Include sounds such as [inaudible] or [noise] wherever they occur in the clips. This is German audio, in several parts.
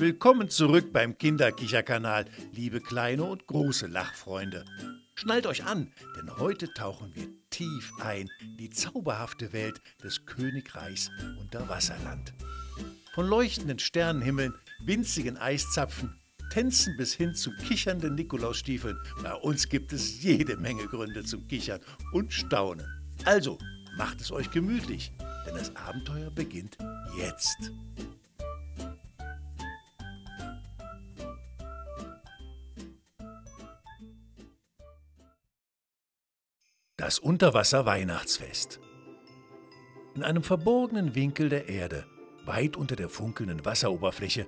Willkommen zurück beim Kinderkicherkanal, liebe kleine und große Lachfreunde. Schnallt euch an, denn heute tauchen wir tief ein in die zauberhafte Welt des Königreichs Unterwasserland. Von leuchtenden Sternenhimmeln, winzigen Eiszapfen, Tänzen bis hin zu kichernden Nikolausstiefeln. Bei uns gibt es jede Menge Gründe zum Kichern und Staunen. Also, macht es euch gemütlich, denn das Abenteuer beginnt jetzt. Das Unterwasser-Weihnachtsfest. In einem verborgenen Winkel der Erde, weit unter der funkelnden Wasseroberfläche,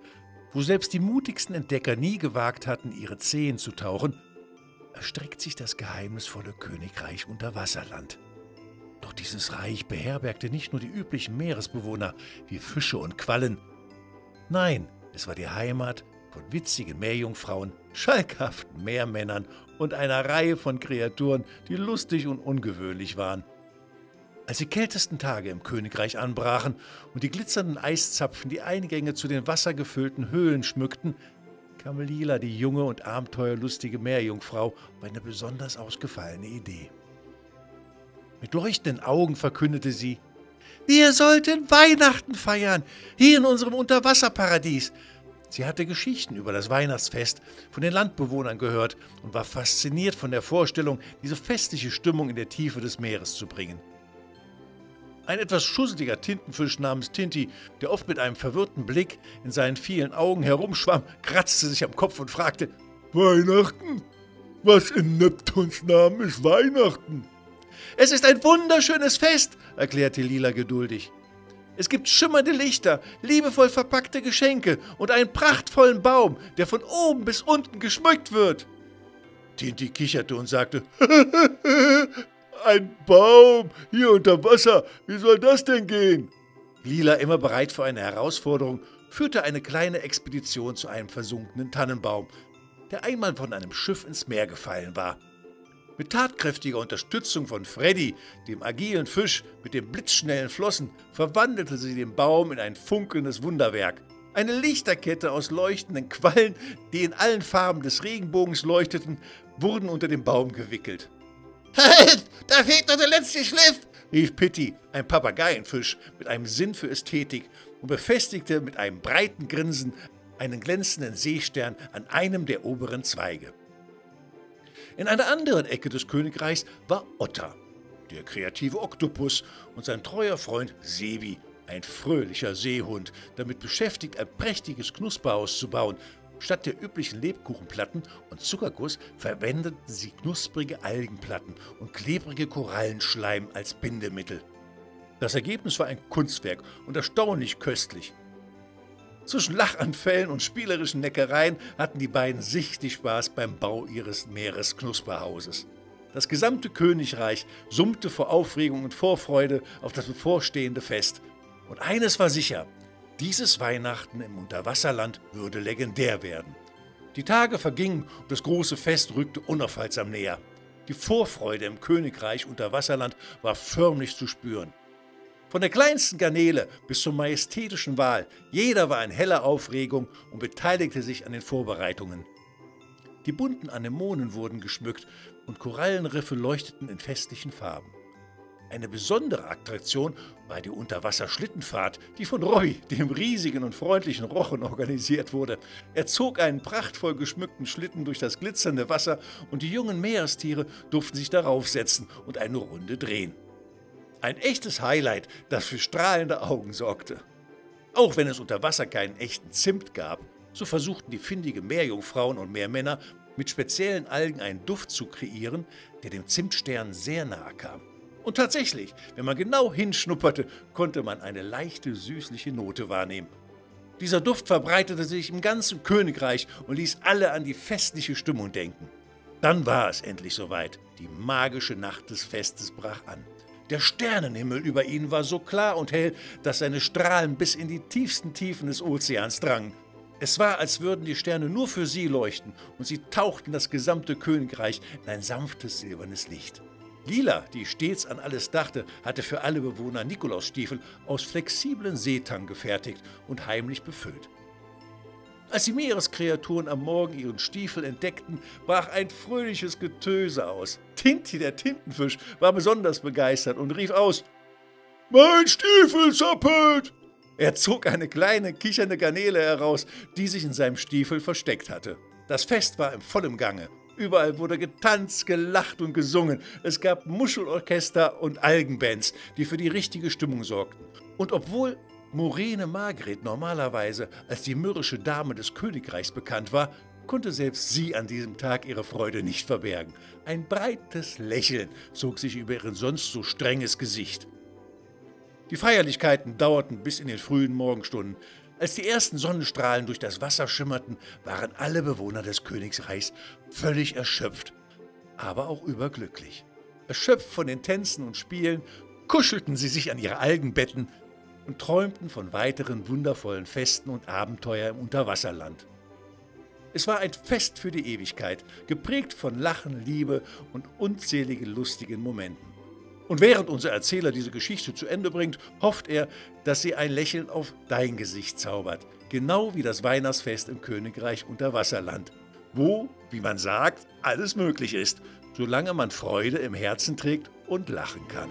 wo selbst die mutigsten Entdecker nie gewagt hatten, ihre Zehen zu tauchen, erstreckt sich das geheimnisvolle Königreich Unterwasserland. Doch dieses Reich beherbergte nicht nur die üblichen Meeresbewohner wie Fische und Quallen. Nein, es war die Heimat von witzigen Meerjungfrauen, schalkhaften Meermännern und einer Reihe von Kreaturen, die lustig und ungewöhnlich waren. Als die kältesten Tage im Königreich anbrachen und die glitzernden Eiszapfen die Eingänge zu den wassergefüllten Höhlen schmückten, kam Lila, die junge und abenteuerlustige Meerjungfrau, auf eine besonders ausgefallene Idee. Mit leuchtenden Augen verkündete sie, wir sollten Weihnachten feiern, hier in unserem Unterwasserparadies. Sie hatte Geschichten über das Weihnachtsfest von den Landbewohnern gehört und war fasziniert von der Vorstellung, diese festliche Stimmung in der Tiefe des Meeres zu bringen. Ein etwas schusseliger Tintenfisch namens Tinti, der oft mit einem verwirrten Blick in seinen vielen Augen herumschwamm, kratzte sich am Kopf und fragte: Weihnachten? Was in Neptuns Namen ist Weihnachten? Es ist ein wunderschönes Fest, erklärte Lila geduldig. Es gibt schimmernde Lichter, liebevoll verpackte Geschenke und einen prachtvollen Baum, der von oben bis unten geschmückt wird. Tinti kicherte und sagte, [laughs] ein Baum hier unter Wasser, wie soll das denn gehen? Lila, immer bereit für eine Herausforderung, führte eine kleine Expedition zu einem versunkenen Tannenbaum, der einmal von einem Schiff ins Meer gefallen war. Mit tatkräftiger Unterstützung von Freddy, dem agilen Fisch mit den blitzschnellen Flossen, verwandelte sie den Baum in ein funkelndes Wunderwerk. Eine Lichterkette aus leuchtenden Quallen, die in allen Farben des Regenbogens leuchteten, wurden unter dem Baum gewickelt. Halt, da fehlt noch der letzte Schliff, rief Pitti, ein Papageienfisch mit einem Sinn für Ästhetik, und befestigte mit einem breiten Grinsen einen glänzenden Seestern an einem der oberen Zweige. In einer anderen Ecke des Königreichs war Otter, der kreative Oktopus, und sein treuer Freund Sebi, ein fröhlicher Seehund, damit beschäftigt, ein prächtiges Knusperhaus zu bauen. Statt der üblichen Lebkuchenplatten und Zuckerguss verwendeten sie knusprige Algenplatten und klebrige Korallenschleim als Bindemittel. Das Ergebnis war ein Kunstwerk und erstaunlich köstlich. Zwischen Lachanfällen und spielerischen Neckereien hatten die beiden sichtlich Spaß beim Bau ihres Meeresknusperhauses. Das gesamte Königreich summte vor Aufregung und Vorfreude auf das bevorstehende Fest. Und eines war sicher, dieses Weihnachten im Unterwasserland würde legendär werden. Die Tage vergingen und das große Fest rückte unaufhaltsam näher. Die Vorfreude im Königreich Unterwasserland war förmlich zu spüren. Von der kleinsten Garnele bis zur majestätischen Wahl, jeder war in heller Aufregung und beteiligte sich an den Vorbereitungen. Die bunten Anemonen wurden geschmückt und Korallenriffe leuchteten in festlichen Farben. Eine besondere Attraktion war die Unterwasserschlittenfahrt, die von Robbie, dem riesigen und freundlichen Rochen, organisiert wurde. Er zog einen prachtvoll geschmückten Schlitten durch das glitzernde Wasser und die jungen Meerestiere durften sich darauf setzen und eine Runde drehen. Ein echtes Highlight, das für strahlende Augen sorgte. Auch wenn es unter Wasser keinen echten Zimt gab, so versuchten die findigen Meerjungfrauen und Meermänner mit speziellen Algen einen Duft zu kreieren, der dem Zimtstern sehr nahe kam. Und tatsächlich, wenn man genau hinschnupperte, konnte man eine leichte süßliche Note wahrnehmen. Dieser Duft verbreitete sich im ganzen Königreich und ließ alle an die festliche Stimmung denken. Dann war es endlich soweit. Die magische Nacht des Festes brach an. Der Sternenhimmel über ihnen war so klar und hell, dass seine Strahlen bis in die tiefsten Tiefen des Ozeans drangen. Es war, als würden die Sterne nur für sie leuchten, und sie tauchten das gesamte Königreich in ein sanftes silbernes Licht. Lila, die stets an alles dachte, hatte für alle Bewohner Nikolausstiefel aus flexiblen Seetang gefertigt und heimlich befüllt. Als die Meereskreaturen am Morgen ihren Stiefel entdeckten, brach ein fröhliches Getöse aus. Tinti, der Tintenfisch, war besonders begeistert und rief aus: Mein Stiefel zappelt! Er zog eine kleine, kichernde Garnele heraus, die sich in seinem Stiefel versteckt hatte. Das Fest war im vollem Gange. Überall wurde getanzt, gelacht und gesungen. Es gab Muschelorchester und Algenbands, die für die richtige Stimmung sorgten. Und obwohl Morene Margret normalerweise als die mürrische Dame des Königreichs bekannt war, konnte selbst sie an diesem Tag ihre Freude nicht verbergen. Ein breites Lächeln zog sich über ihr sonst so strenges Gesicht. Die Feierlichkeiten dauerten bis in den frühen Morgenstunden. Als die ersten Sonnenstrahlen durch das Wasser schimmerten, waren alle Bewohner des Königreichs völlig erschöpft, aber auch überglücklich. Erschöpft von den Tänzen und Spielen, kuschelten sie sich an ihre Algenbetten und träumten von weiteren wundervollen Festen und Abenteuer im Unterwasserland. Es war ein Fest für die Ewigkeit, geprägt von Lachen, Liebe und unzähligen lustigen Momenten. Und während unser Erzähler diese Geschichte zu Ende bringt, hofft er, dass sie ein Lächeln auf dein Gesicht zaubert, genau wie das Weihnachtsfest im Königreich Unterwasserland, wo, wie man sagt, alles möglich ist, solange man Freude im Herzen trägt und lachen kann.